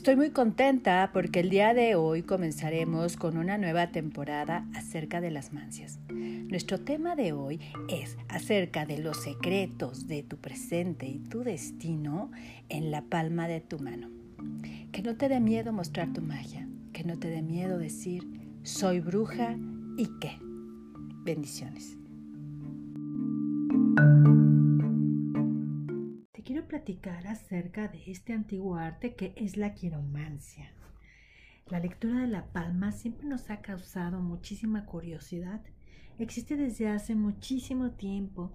Estoy muy contenta porque el día de hoy comenzaremos con una nueva temporada acerca de las mancias. Nuestro tema de hoy es acerca de los secretos de tu presente y tu destino en la palma de tu mano. Que no te dé miedo mostrar tu magia, que no te dé miedo decir soy bruja y qué. Bendiciones. Platicar acerca de este antiguo arte que es la quiromancia. La lectura de la palma siempre nos ha causado muchísima curiosidad. Existe desde hace muchísimo tiempo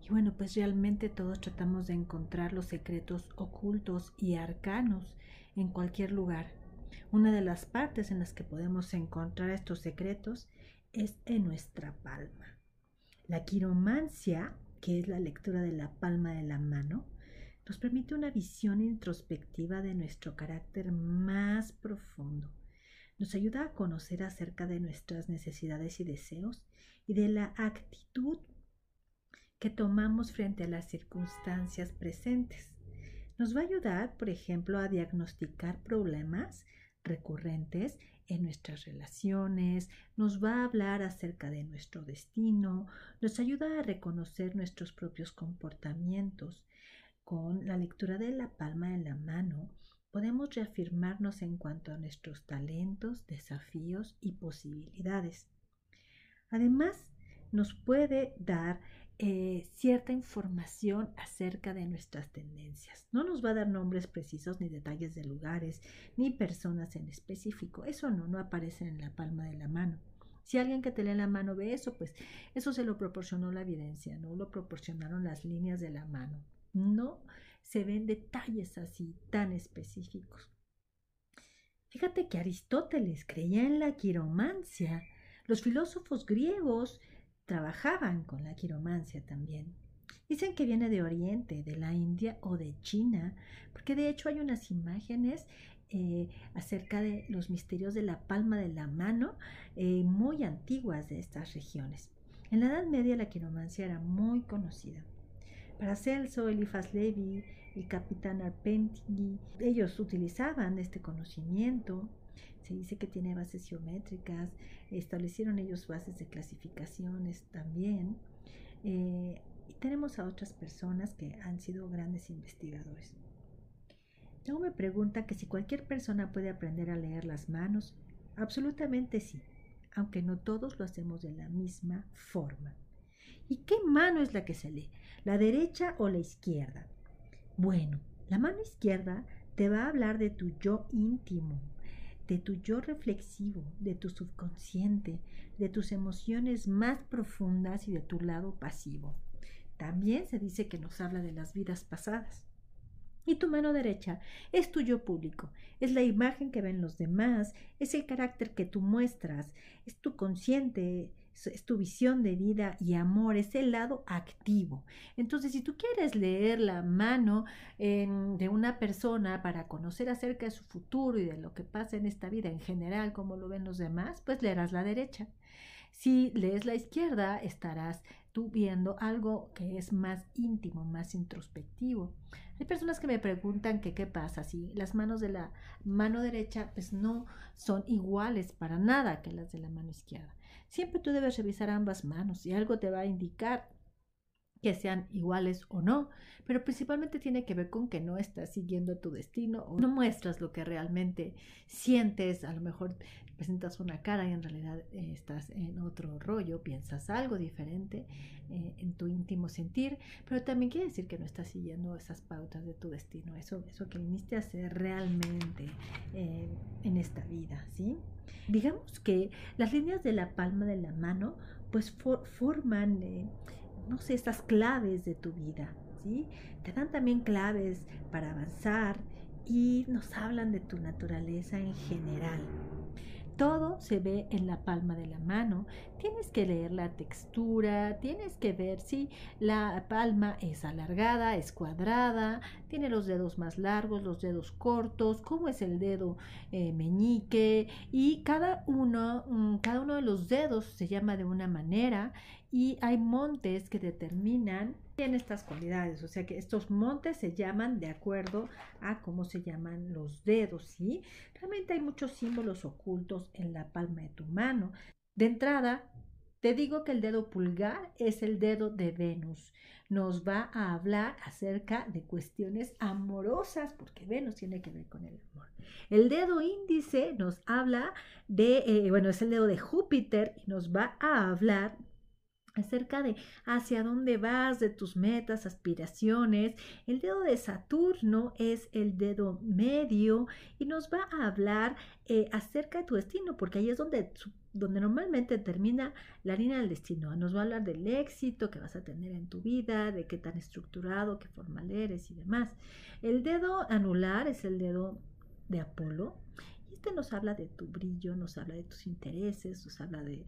y bueno, pues realmente todos tratamos de encontrar los secretos ocultos y arcanos en cualquier lugar. Una de las partes en las que podemos encontrar estos secretos es en nuestra palma. La quiromancia, que es la lectura de la palma de la mano, nos permite una visión introspectiva de nuestro carácter más profundo. Nos ayuda a conocer acerca de nuestras necesidades y deseos y de la actitud que tomamos frente a las circunstancias presentes. Nos va a ayudar, por ejemplo, a diagnosticar problemas recurrentes en nuestras relaciones, nos va a hablar acerca de nuestro destino, nos ayuda a reconocer nuestros propios comportamientos, con la lectura de la palma de la mano, podemos reafirmarnos en cuanto a nuestros talentos, desafíos y posibilidades. Además, nos puede dar eh, cierta información acerca de nuestras tendencias. No nos va a dar nombres precisos ni detalles de lugares ni personas en específico. Eso no, no aparece en la palma de la mano. Si alguien que te lee la mano ve eso, pues eso se lo proporcionó la evidencia, no lo proporcionaron las líneas de la mano no se ven detalles así tan específicos. Fíjate que Aristóteles creía en la quiromancia. Los filósofos griegos trabajaban con la quiromancia también. Dicen que viene de Oriente, de la India o de China, porque de hecho hay unas imágenes eh, acerca de los misterios de la palma de la mano eh, muy antiguas de estas regiones. En la Edad Media la quiromancia era muy conocida. Paracelso, Elifas Levi, el capitán Arpentigui, ellos utilizaban este conocimiento. Se dice que tiene bases geométricas, establecieron ellos bases de clasificaciones también. Eh, y tenemos a otras personas que han sido grandes investigadores. Luego me pregunta que si cualquier persona puede aprender a leer las manos. Absolutamente sí, aunque no todos lo hacemos de la misma forma. ¿Y qué mano es la que se lee? ¿La derecha o la izquierda? Bueno, la mano izquierda te va a hablar de tu yo íntimo, de tu yo reflexivo, de tu subconsciente, de tus emociones más profundas y de tu lado pasivo. También se dice que nos habla de las vidas pasadas. Y tu mano derecha es tu yo público, es la imagen que ven los demás, es el carácter que tú muestras, es tu consciente, es tu visión de vida y amor, es el lado activo. Entonces, si tú quieres leer la mano de una persona para conocer acerca de su futuro y de lo que pasa en esta vida en general, como lo ven los demás, pues leerás la derecha. Si lees la izquierda, estarás tú viendo algo que es más íntimo, más introspectivo. Hay personas que me preguntan que qué pasa si las manos de la mano derecha pues no son iguales para nada que las de la mano izquierda. Siempre tú debes revisar ambas manos y algo te va a indicar que sean iguales o no, pero principalmente tiene que ver con que no estás siguiendo tu destino o no muestras lo que realmente sientes, a lo mejor presentas una cara y en realidad eh, estás en otro rollo, piensas algo diferente eh, en tu íntimo sentir, pero también quiere decir que no estás siguiendo esas pautas de tu destino, eso, eso que viniste a hacer realmente eh, en esta vida, ¿sí? Digamos que las líneas de la palma de la mano pues forman, no sé, estas claves de tu vida, ¿sí? Te dan también claves para avanzar y nos hablan de tu naturaleza en general. Todo se ve en la palma de la mano. Tienes que leer la textura, tienes que ver si la palma es alargada, es cuadrada, tiene los dedos más largos, los dedos cortos, cómo es el dedo eh, meñique y cada uno, mm, cada uno de los dedos se llama de una manera y hay montes que determinan en estas cualidades, o sea que estos montes se llaman de acuerdo a cómo se llaman los dedos, ¿sí? Realmente hay muchos símbolos ocultos en la palma de tu mano. De entrada, te digo que el dedo pulgar es el dedo de Venus. Nos va a hablar acerca de cuestiones amorosas, porque Venus tiene que ver con el amor. El dedo índice nos habla de, eh, bueno, es el dedo de Júpiter y nos va a hablar acerca de hacia dónde vas, de tus metas, aspiraciones. El dedo de Saturno es el dedo medio y nos va a hablar eh, acerca de tu destino, porque ahí es donde, donde normalmente termina la línea del destino. Nos va a hablar del éxito que vas a tener en tu vida, de qué tan estructurado, qué formal eres y demás. El dedo anular es el dedo de Apolo este nos habla de tu brillo, nos habla de tus intereses, nos habla de,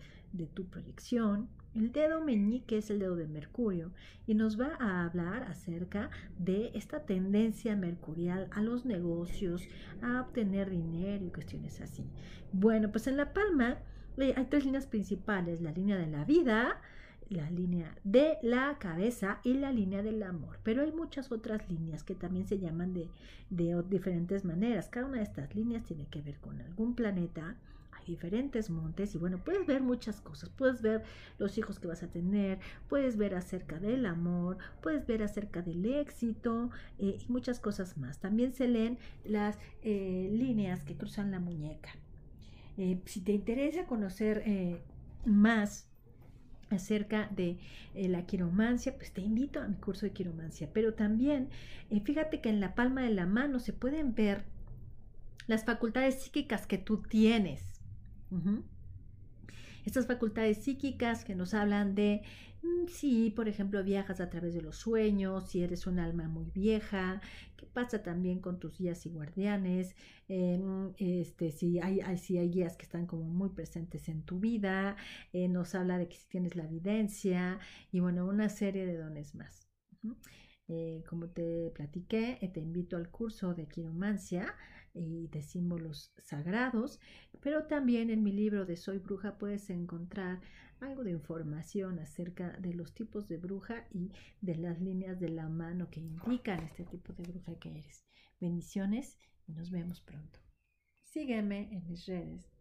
tu proyección. El dedo meñique es el dedo de Mercurio y nos va a hablar acerca de esta tendencia mercurial a los negocios, a obtener dinero y cuestiones así. Bueno, pues en la palma eh, hay tres líneas principales, la línea de la vida, la línea de la cabeza y la línea del amor. Pero hay muchas otras líneas que también se llaman de, de diferentes maneras. Cada una de estas líneas tiene que ver con algún planeta. Hay diferentes montes y bueno, puedes ver muchas cosas. Puedes ver los hijos que vas a tener, puedes ver acerca del amor, puedes ver acerca del éxito eh, y muchas cosas más. También se leen las eh, líneas que cruzan la muñeca. Eh, si te interesa conocer más acerca de eh, la quiromancia, pues te invito a mi curso de quiromancia. Pero también, eh, fíjate que en la palma de la mano se pueden ver las facultades psíquicas que tú tienes. Estas facultades psíquicas que nos hablan de mm, si, por ejemplo, viajas a través de los sueños, si eres un alma muy vieja, qué pasa también con tus guías y guardianes, em, este, si, hay, si hay guías que están como muy presentes en tu vida, eh, nos habla de que si tienes la evidencia y bueno, una serie de dones más. Eh, como te platiqué, eh, te invito al curso de quiromancia y de símbolos sagrados, pero también en mi libro de Soy Bruja puedes encontrar algo de información acerca de los tipos de bruja y de las líneas de la mano que indican este tipo de bruja que eres. Bendiciones y nos vemos pronto. Sígueme en mis redes